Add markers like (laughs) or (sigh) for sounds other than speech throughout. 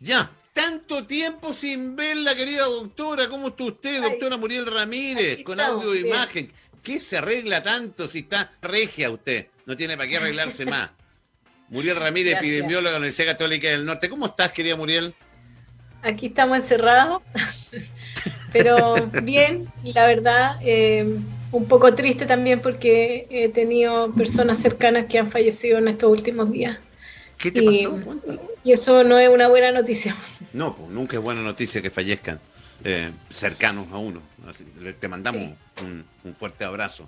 Ya, tanto tiempo sin verla, querida doctora. ¿Cómo está usted, doctora Muriel Ramírez? Con audio e imagen. ¿Qué se arregla tanto si está regia usted? No tiene para qué arreglarse (laughs) más. Muriel Ramírez, epidemióloga de la Universidad Católica del Norte. ¿Cómo estás, querida Muriel? Aquí estamos encerrados, (laughs) pero bien, la verdad, eh, un poco triste también porque he tenido personas cercanas que han fallecido en estos últimos días. ¿Qué te pasó? Y eso no es una buena noticia. (laughs) No, pues nunca es buena noticia que fallezcan eh, cercanos a uno. te mandamos un, fuerte abrazo.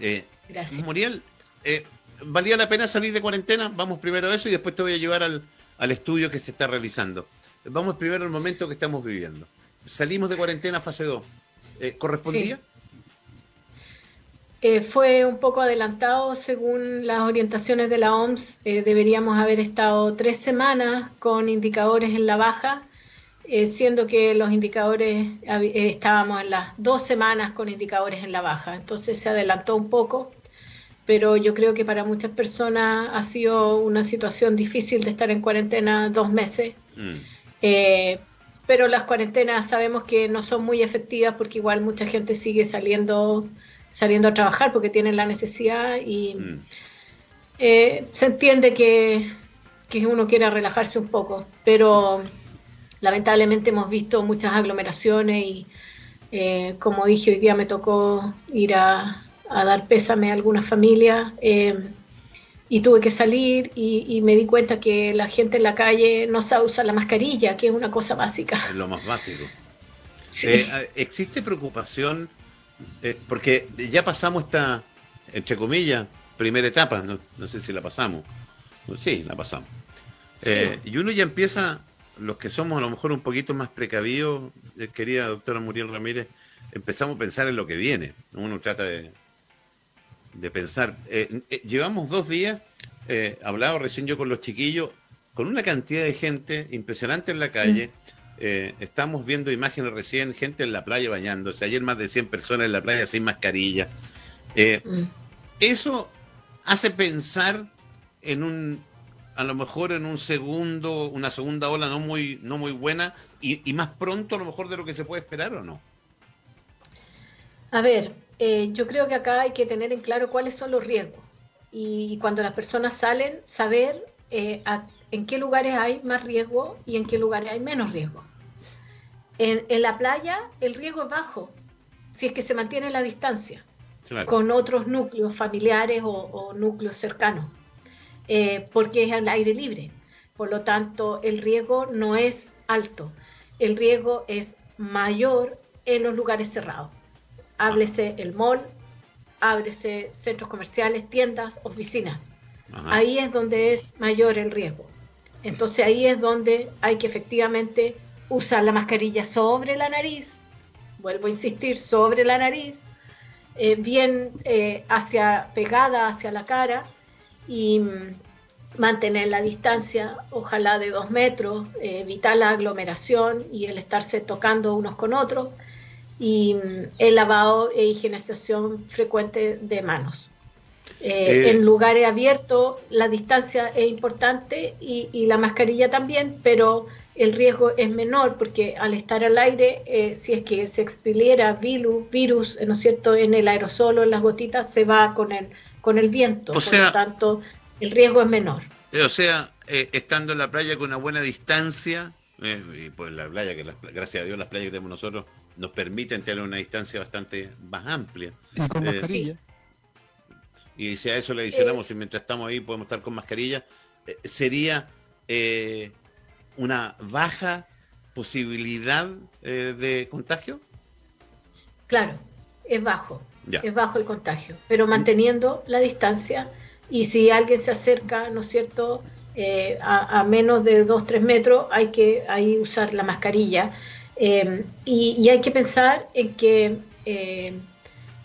Eh, Gracias. Muriel, eh, ¿valía la pena salir de cuarentena? Vamos primero a eso y después te voy a llevar al, al estudio que se está realizando. Vamos primero al momento que estamos viviendo. Salimos de cuarentena fase 2. ¿Correspondía? Eh, fue un poco adelantado según las orientaciones de la OMS. Eh, deberíamos haber estado tres semanas con indicadores en la baja, eh, siendo que los indicadores estábamos en las dos semanas con indicadores en la baja. Entonces se adelantó un poco, pero yo creo que para muchas personas ha sido una situación difícil de estar en cuarentena dos meses. Mm. pero las cuarentenas sabemos que no son muy efectivas porque igual mucha gente sigue saliendo saliendo a trabajar porque tienen la necesidad y mm. eh, se entiende que, uno quiera relajarse un poco, pero lamentablemente hemos visto muchas aglomeraciones y eh, como dije hoy día me tocó ir a, dar pésame a algunas familias eh, y tuve que salir y, me di cuenta que la gente en la calle no sabe usar la mascarilla, que es una cosa básica. Es lo más básico. ¿Existe preocupación eh, porque ya pasamos esta, entre comillas, primera etapa, no, sé si la pasamos. Sí, la pasamos. Eh, y uno ya empieza, los que somos a lo mejor un poquito más precavidos, eh, querida doctora Muriel Ramírez, empezamos a pensar en lo que viene. Uno trata de, de pensar. llevamos dos días, hablaba recién yo con los chiquillos, con una cantidad de gente impresionante en la calle. Mm. Eh, estamos viendo imágenes recién, gente en la playa bañándose. Ayer más de 100 personas en la playa sin mascarilla. Eh, mm. Eso hace pensar en un, a lo mejor en un segundo, una segunda ola no muy, no muy buena y, más pronto a lo mejor de lo que se puede esperar o no. A ver, eh, yo creo que acá hay que tener en claro cuáles son los riesgos y cuando las personas salen, saber a en qué lugares hay más riesgo y en qué lugares hay menos riesgo. En, la playa el riesgo es bajo, si es que se mantiene la distancia con otros núcleos familiares o, núcleos cercanos, eh, porque es al aire libre. Por lo tanto, el riesgo no es alto, el riesgo es mayor en los lugares cerrados. Háblese el mall, háblese centros comerciales, tiendas, oficinas. Ahí es donde es mayor el riesgo. Entonces ahí es donde hay que efectivamente usar la mascarilla sobre la nariz, vuelvo a insistir, sobre la nariz, eh, bien eh, hacia, pegada hacia la cara y mm, mantener la distancia, ojalá de dos metros, eh, evitar la aglomeración y el estarse tocando unos con otros y mm, el lavado e higienización frecuente de manos. Eh, en lugares abiertos la distancia es importante y, la mascarilla también, pero el riesgo es menor porque al estar al aire, eh, si es que se expeliera virus, virus, ¿no es cierto?, en el aerosol o en las gotitas, se va con el, con el viento. Por lo tanto, el riesgo es menor. Eh, o sea, estando en la playa con una buena distancia, y pues la playa, que gracias a Dios las playas que tenemos nosotros nos permiten tener una distancia bastante más amplia. Y con mascarilla. Y si a eso le adicionamos, y mientras estamos ahí podemos estar con mascarilla, eh, sería eh, una baja posibilidad eh, de contagio. Claro, es bajo, es bajo el contagio, pero manteniendo la distancia y si alguien se acerca, ¿no es cierto?, a, menos de 2-3 metros, hay que ahí usar la mascarilla. y, y, hay que pensar en que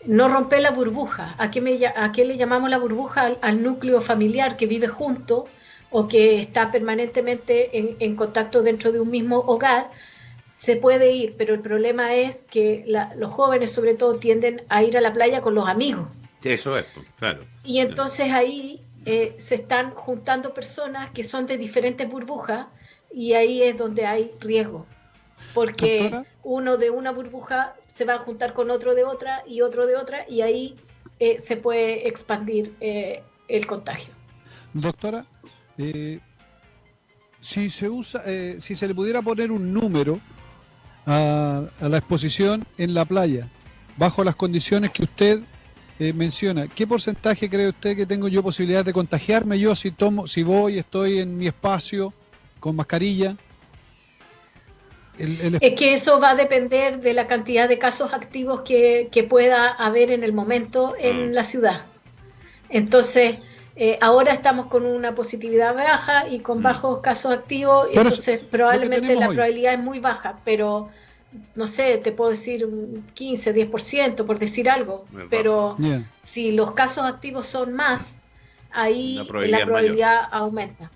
no romper la burbuja. ¿A qué, me, a qué le llamamos la burbuja? Al, núcleo familiar que vive junto o que está permanentemente en, contacto dentro de un mismo hogar. Se puede ir, pero el problema es que los jóvenes sobre todo tienden a ir a la playa con los amigos. Eso es, pues, claro. Y entonces ahí eh, se están juntando personas que son de diferentes burbujas y ahí es donde hay riesgo, porque uno de una burbuja se va a juntar con otro de otra y otro de otra y ahí eh, se puede expandir eh, el contagio. Doctora, eh, si se usa, si se le pudiera poner un número a, la exposición en la playa, bajo las condiciones que usted menciona, ¿qué porcentaje cree usted que tengo yo posibilidad de contagiarme yo si tomo, si voy, estoy en mi espacio con mascarilla? Es que eso va a depender de la cantidad de casos activos que, pueda haber en el momento en mm. la ciudad. Entonces, eh, ahora estamos con una positividad baja y con mm. bajos casos activos, entonces probablemente la probabilidad es muy baja, pero no sé, te puedo decir un 15, 10%, por decir algo, pero si los casos activos son más, ahí la probabilidad, aumenta.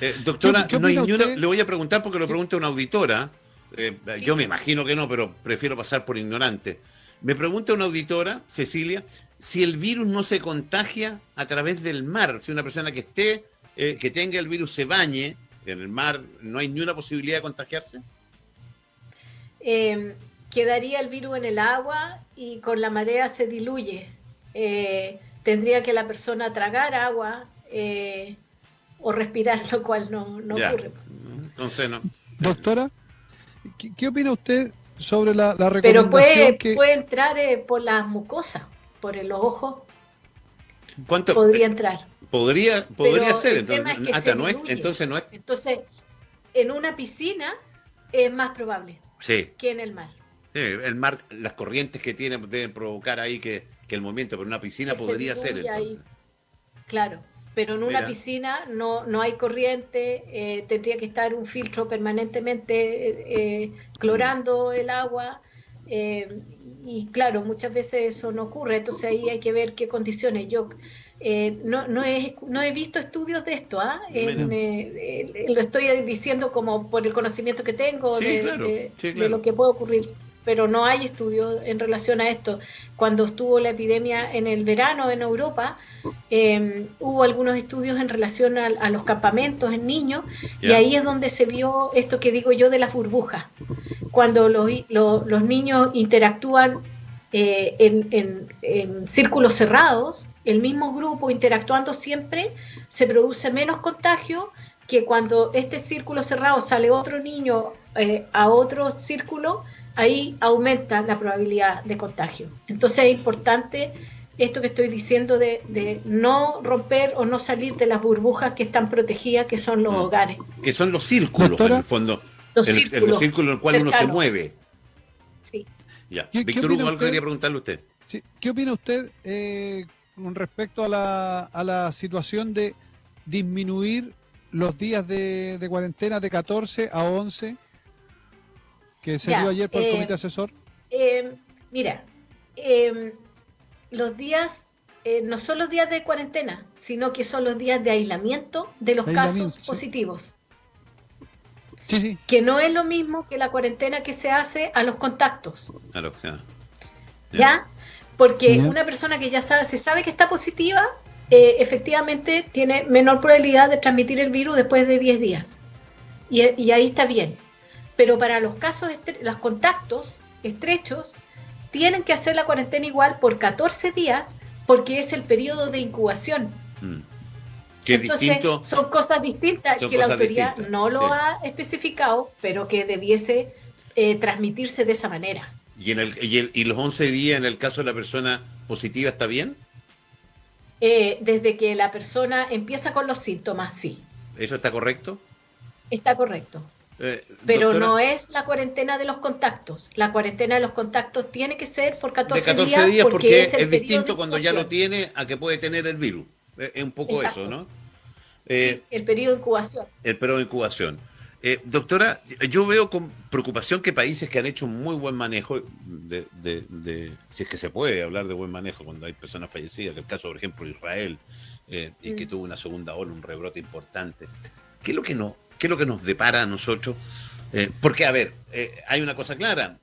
Eh, doctora, le voy a preguntar porque lo pregunta una auditora. Eh, yo me imagino que no, pero prefiero pasar por ignorante. Me pregunta una auditora, Cecilia, si el virus no se contagia a través del mar. Si una persona que esté, eh, que tenga el virus se bañe en el mar, ¿no hay ni una posibilidad de contagiarse? Em, quedaría el virus en el agua y con la marea se diluye. tendría que la persona tragar agua o respirar, lo cual no, no ocurre. Entonces, no. Doctora, ¿qué, opina usted sobre la, la recomendación Pero puede, que... puede entrar eh, por las mucosas, por el ojo. ¿Cuánto? Podría entrar. Podría, podría ser, entonces, hasta no es, entonces no es. Entonces, en una piscina es más probable sí. que en el mar. Sí, el mar, las corrientes que tiene deben provocar ahí que, que el movimiento, pero en una piscina podría ser. Entonces. claro, pero en una piscina no, no hay corriente, eh, tendría que estar un filtro permanentemente eh, eh, clorando el agua. y claro, muchas veces eso no ocurre, entonces ahí hay que ver qué condiciones. Yo no, no, he, no he visto estudios de esto, ¿ah? lo estoy diciendo como por el conocimiento que tengo de, de lo que puede ocurrir pero no hay estudios en relación a esto. Cuando estuvo la epidemia en el verano en Europa, em, hubo algunos estudios en relación a, los campamentos en niños y ahí es donde se vio esto que digo yo de las burbujas. Cuando los, los, niños interactúan eh, en, en círculos cerrados, el mismo grupo interactuando siempre, se produce menos contagio que cuando este círculo cerrado sale otro niño eh, a otro círculo, ahí aumenta la probabilidad de contagio. Entonces es importante esto que estoy diciendo de, no romper o no salir de las burbujas que están protegidas, que son los mm. hogares. Que son los círculos, en el fondo. Los círculos, los círculos en el cual uno se mueve. Sí. Ya. Víctor Hugo, algo quería preguntarle a usted. Sí. ¿Qué opina usted eh, con respecto a la, a la situación de disminuir los días de, de cuarentena de 14 a 11? Que se dio ayer por el comité eh, asesor? Eh, mira, eh, los días no son los días de cuarentena, sino que son los días de aislamiento de los casos positivos. Sí, sí. Que no es lo mismo que la cuarentena que se hace a los contactos. Claro, ¿Ya? Porque una persona que ya sabe, se sabe que está positiva, efectivamente tiene menor probabilidad de transmitir el virus después de 10 días. y ahí está bien pero para los casos, los contactos estrechos, tienen que hacer la cuarentena igual por 14 días porque es el periodo de incubación. Mm. Entonces, son cosas distintas que la autoridad no lo ha especificado, pero que debiese eh, transmitirse de esa manera. ¿Y, en el, y, los 11 días en el caso de la persona positiva está bien? Eh, desde que la persona empieza con los síntomas, sí. ¿Eso está correcto? Está correcto. Eh, Pero no es la cuarentena de los contactos. La cuarentena de los contactos tiene que ser por 14, 14 días, porque, es, distinto cuando ya lo tiene a que puede tener el virus. Es un poco eso, ¿no? Eh, el periodo de incubación. El periodo de incubación. Eh, doctora, yo veo con preocupación que países que han hecho un muy buen manejo, de, si es que se puede hablar de buen manejo cuando hay personas fallecidas, que el caso, por ejemplo, de Israel, y que mm. tuvo una segunda ola, un rebrote importante. ¿Qué es lo que no ¿Qué es lo que nos depara a nosotros? Eh, porque, a ver, eh, hay una cosa clara.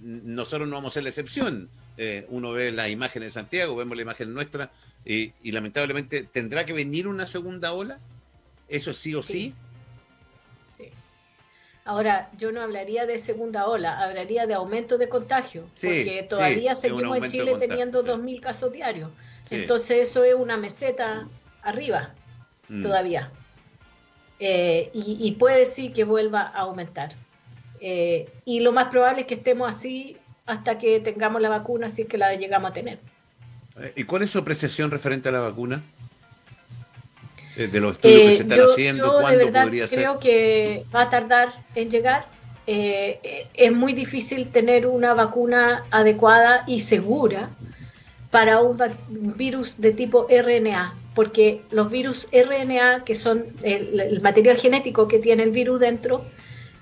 nosotros no vamos a ser la excepción. Eh, uno ve la imagen de Santiago, vemos la imagen nuestra, y, lamentablemente tendrá que venir una segunda ola. ¿Eso sí o sí? Ahora, yo no hablaría de segunda ola, hablaría de aumento de contagio, porque todavía seguimos en Chile teniendo 2.000 casos diarios. Entonces eso es una meseta arriba mm. todavía. Eh, y, puede sí que vuelva a aumentar. Eh, y lo más probable es que estemos así hasta que tengamos la vacuna, si es que la llegamos a tener. Eh, ¿Y cuál es su apreciación referente a la vacuna? de los estudios que se están haciendo, ¿cuándo de verdad Creo que va a tardar en llegar. es muy difícil tener una vacuna adecuada y segura para un, virus de tipo RNA, porque los virus RNA, que son el, material genético que tiene el virus dentro,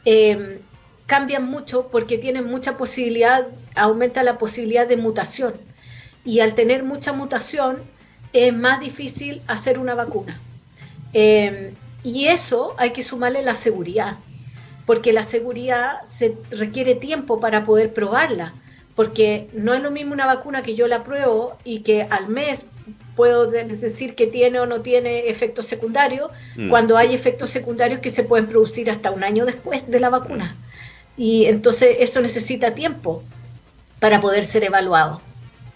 em, cambian mucho porque tienen mucha posibilidad, aumenta la posibilidad de mutación. Y al tener mucha mutación, es más difícil hacer una vacuna. Em, y eso hay que sumarle la seguridad, porque la seguridad se requiere tiempo para poder probarla porque no es lo mismo una vacuna que yo la pruebo y que al mes puedo decir que tiene o no tiene efectos secundarios, mm. cuando hay efectos secundarios que se pueden producir hasta un año después de la vacuna. Y entonces eso necesita tiempo para poder ser evaluado.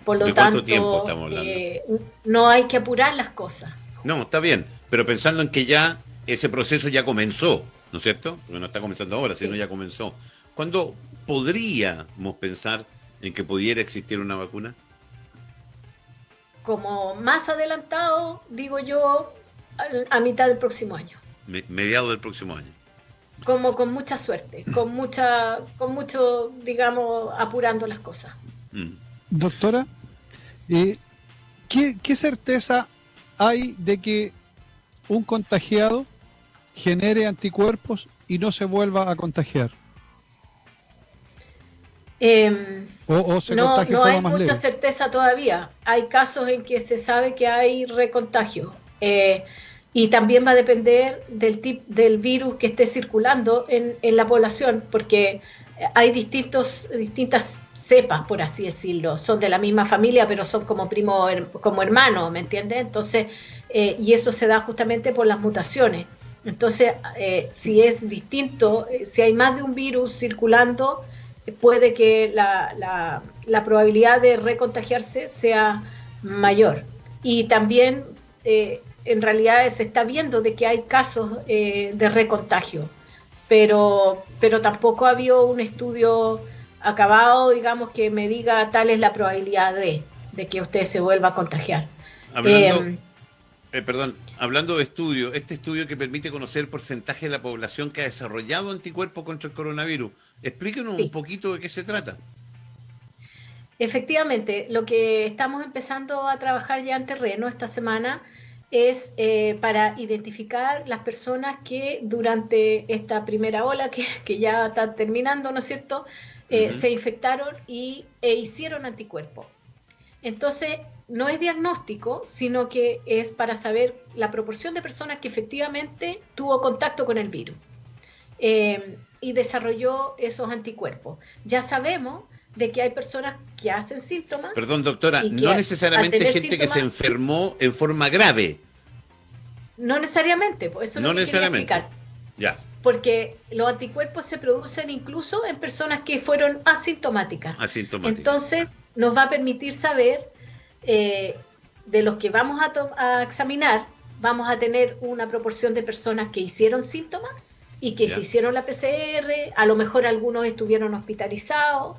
Por lo tanto, eh, no hay que apurar las cosas. No, está bien, pero pensando en que ya ese proceso ya comenzó, ¿no es cierto? Porque no está comenzando ahora, sino ya comenzó. ¿Cuándo podríamos pensar en que pudiera existir una vacuna? Como más adelantado, digo yo, a, mitad del próximo año. mediado del próximo año. Como con mucha suerte, con mucha, con mucho, digamos, apurando las cosas. Mm. Doctora, eh, ¿qué certeza hay de que un contagiado genere anticuerpos y no se vuelva a contagiar? Em, no, hay mucha certeza todavía. Hay casos en que se sabe que hay recontagio. Eh, y también va a depender del, tip, del virus que esté circulando en, la población, porque hay distintos, distintas cepas, por así decirlo. Son de la misma familia, pero son como primo, como hermanos, ¿me entiendes? Entonces, eh, y eso se da justamente por las mutaciones. Entonces, eh, si es distinto, si hay más de un virus circulando, puede que la, probabilidad de recontagiarse sea mayor. Y también eh, en realidad se está viendo de que hay casos eh, de recontagio, pero, pero tampoco ha habido un estudio acabado, digamos, que me diga tal es la probabilidad de, que usted se vuelva a contagiar. Hablando, eh, perdón, hablando de estudio, este estudio que permite conocer el porcentaje de la población que ha desarrollado anticuerpos contra el coronavirus, Explíquenos un poquito de qué se trata. Efectivamente, lo que estamos empezando a trabajar ya en terreno esta semana es eh, para identificar las personas que durante esta primera ola, que, ya está terminando, ¿no es cierto?, eh, se infectaron y, e hicieron anticuerpos. Entonces, no es diagnóstico, sino que es para saber la proporción de personas que efectivamente tuvo contacto con el virus. Eh, y desarrolló esos anticuerpos. Ya sabemos de que hay personas que hacen síntomas. Perdón, doctora, no necesariamente gente que se enfermó en forma grave. No necesariamente, pues eso no necesariamente. Ya. Porque los anticuerpos se producen incluso en personas que fueron asintomáticas. Asintomáticas. Entonces, nos va a permitir saber eh, de los que vamos a, a examinar, vamos a tener una proporción de personas que hicieron síntomas y que se hicieron la PCR, a lo mejor algunos estuvieron hospitalizados,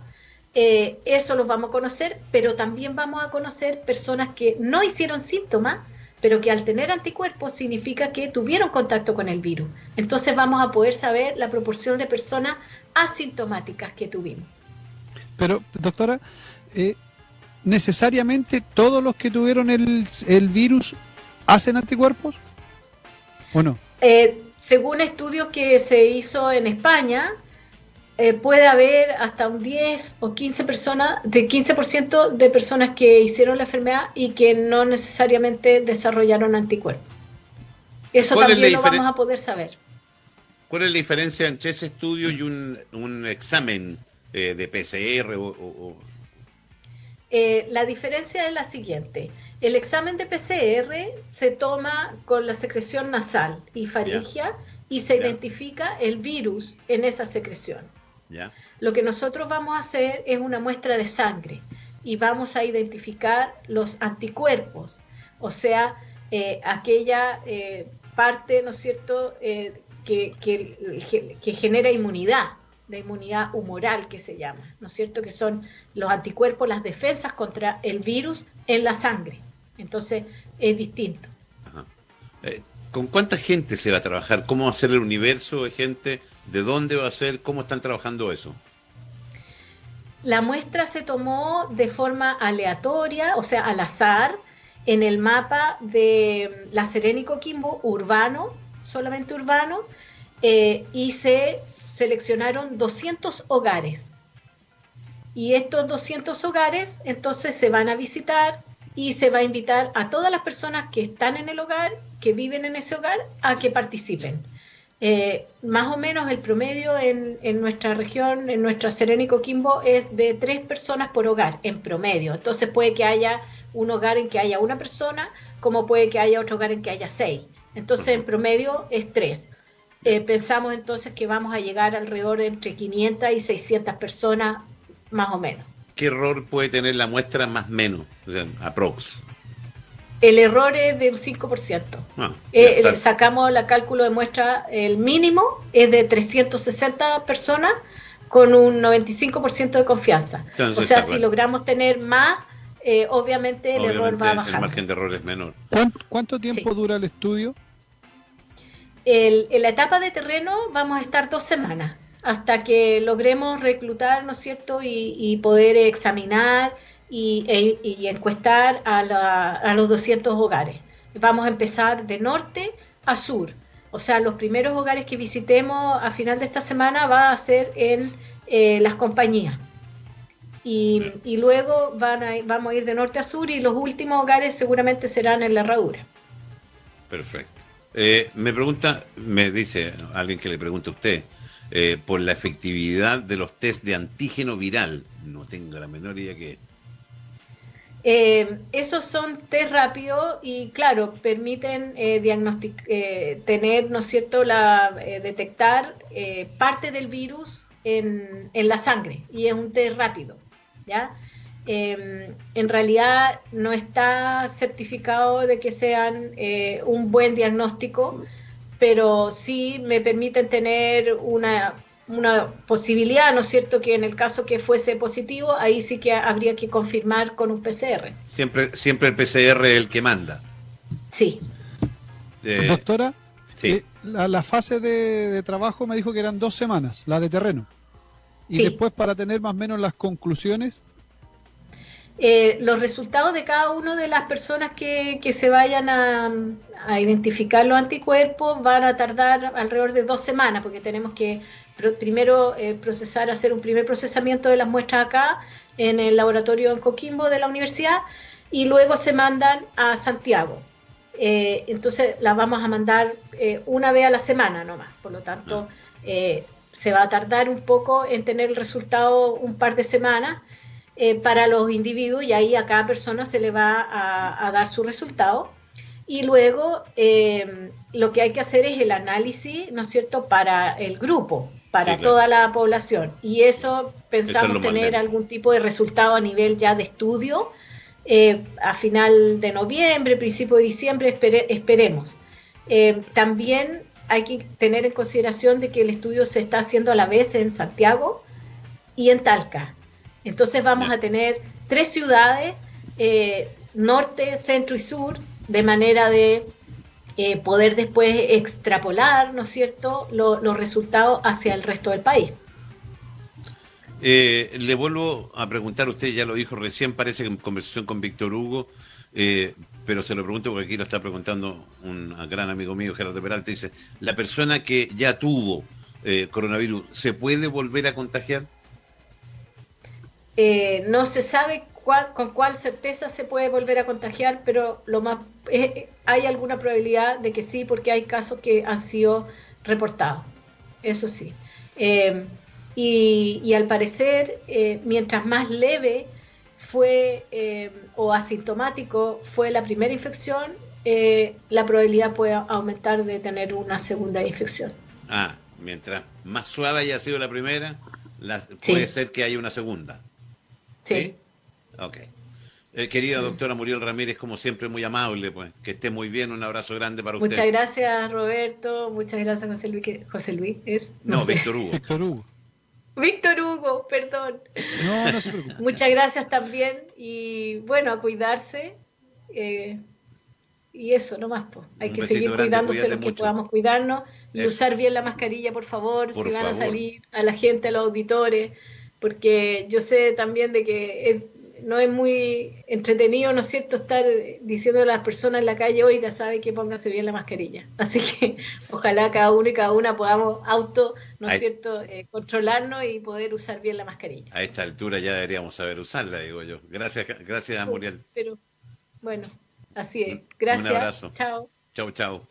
eh, eso los vamos a conocer, pero también vamos a conocer personas que no hicieron síntomas, pero que al tener anticuerpos significa que tuvieron contacto con el virus. Entonces vamos a poder saber la proporción de personas asintomáticas que tuvimos. Pero, doctora, eh, ¿necesariamente todos los que tuvieron el, el virus hacen anticuerpos? ¿O no? Eh, según estudios que se hizo en España, eh, puede haber hasta un 10 o 15 personas, de 15% de personas que hicieron la enfermedad y que no necesariamente desarrollaron anticuerpos. Eso también lo vamos a poder saber. ¿Cuál es la diferencia entre ese estudio y un, examen eh, de PCR o, eh, la diferencia es la siguiente. El examen de PCR se toma con la secreción nasal y faringia y se identifica el virus en esa secreción. Lo que nosotros vamos a hacer es una muestra de sangre y vamos a identificar los anticuerpos, o sea, eh, aquella eh, parte, ¿no es cierto?, eh, que, que, genera inmunidad, la inmunidad humoral que se llama, ¿no es cierto?, que son los anticuerpos, las defensas contra el virus en la sangre. Entonces, es distinto. ¿Con cuánta gente se va a trabajar? ¿Cómo va a ser el universo de gente? ¿De dónde va a ser? ¿Cómo están trabajando eso? La muestra se tomó de forma aleatoria, o sea, al azar, en el mapa de La Serena y Coquimbo, urbano, solamente urbano, eh, y se seleccionaron 200 hogares. Y estos 200 hogares entonces se van a visitar y se va a invitar a todas las personas que están en el hogar, que viven en ese hogar, a que participen. Eh, más o menos el promedio en, nuestra región, en nuestra Serena y Coquimbo, es de tres personas por hogar, en promedio. Entonces puede que haya un hogar en que haya una persona, como puede que haya otro hogar en que haya seis. Entonces en promedio es tres. Eh, pensamos entonces que vamos a llegar alrededor de entre 500 y 600 personas, más o menos. ¿Qué error puede tener la muestra más menos? O sea, aprox. El error es de un 5%. Ah, eh, sacamos la cálculo de muestra, el mínimo es de 360 personas con un 95% de confianza. o sea, si logramos tener más, eh, obviamente el error va a bajar. El margen de error es menor. ¿Cuánto, tiempo dura el estudio? en la etapa de terreno vamos a estar dos semanas hasta que logremos reclutar, ¿no es cierto?, y, poder examinar y, e, encuestar a, los 200 hogares. Vamos a empezar de norte a sur. O sea, los primeros hogares que visitemos a final de esta semana va a ser en eh, las compañías. Y, luego van a, vamos a ir de norte a sur y los últimos hogares seguramente serán en la herradura. Perfecto. Eh, me pregunta, me dice alguien que le pregunta a usted, eh, por la efectividad de los test de antígeno viral. No tengo la menor idea que... Eh, esos son test rápidos y claro, permiten eh, tener, ¿no es cierto?, la, detectar parte del virus en, en, la sangre y es un test rápido, ¿ya? en realidad no está certificado de que sean un buen diagnóstico, pero sí me permiten tener una, posibilidad, ¿no es cierto?, que en el caso que fuese positivo, ahí sí que habría que confirmar con un PCR. Siempre, siempre el PCR es el que manda. Sí. Eh, Doctora, sí. Eh, la, fase de, trabajo me dijo que eran dos semanas, la de terreno. Y después para tener más o menos las conclusiones. Eh, los resultados de cada una de las personas que, se vayan a, identificar los anticuerpos van a tardar alrededor de dos semanas, porque tenemos que primero eh, procesar, hacer un primer procesamiento de las muestras acá en el laboratorio en Coquimbo de la universidad y luego se mandan a Santiago. Eh, entonces las vamos a mandar una vez a la semana nomás, por lo tanto se va a tardar un poco en tener el resultado un par de semanas eh, para los individuos y ahí a cada persona se le va a, dar su resultado. Y luego eh, lo que hay que hacer es el análisis, ¿no es cierto?, para el grupo, para toda la población. Y eso pensamos tener algún tipo de resultado a nivel ya de estudio eh, a final de noviembre, principio de diciembre, esperemos. también hay que tener en consideración de que el estudio se está haciendo a la vez en Santiago y en Talca. Entonces vamos a tener tres ciudades, eh, norte, centro y sur, de manera de eh, poder después extrapolar, ¿no es cierto?, los resultados hacia el resto del país. Eh, le vuelvo a preguntar, usted ya lo dijo recién, parece que en conversación con Víctor Hugo, pero se lo pregunto porque aquí lo está preguntando un gran amigo mío, Gerardo Peralta, dice, ¿la persona que ya tuvo coronavirus se puede volver a contagiar? Eh, no se sabe con cuál certeza se puede volver a contagiar, pero lo más eh, hay alguna probabilidad de que sí, porque hay casos que han sido reportados. Eso sí. Eh, y, al parecer, mientras más leve fue o asintomático fue la primera infección, la probabilidad puede aumentar de tener una segunda infección. Ah, mientras más suave haya sido la primera, puede ser que haya una segunda. Sí. Ok. Eh, querida doctora Muriel Ramírez, como siempre, muy amable, pues. Que esté muy bien, un abrazo grande para usted. Muchas gracias, Roberto. Muchas gracias, José Luis. José Luis es. No, Víctor Hugo. Víctor Hugo. Víctor Hugo, perdón. No, no se preocupe. Muchas gracias también. Y bueno, a cuidarse. Eh, y eso, nomás, pues. Hay que seguir cuidándose lo que podamos cuidarnos y usar bien la mascarilla, por favor, si van a salir, a la gente, a los auditores, porque yo sé también de que no es muy entretenido, ¿no es cierto?, estar diciendo a las personas en la calle, oiga, sabe que póngase bien la mascarilla. (laughs) Así que ojalá cada uno y cada una podamos auto, ¿no es cierto?, eh, controlarnos y poder usar bien la mascarilla. A esta altura ya deberíamos saber usarla, digo yo. Gracias, gracias, Muriel. Pero, bueno, así es. Gracias. Un abrazo. Chao. Chao, chao.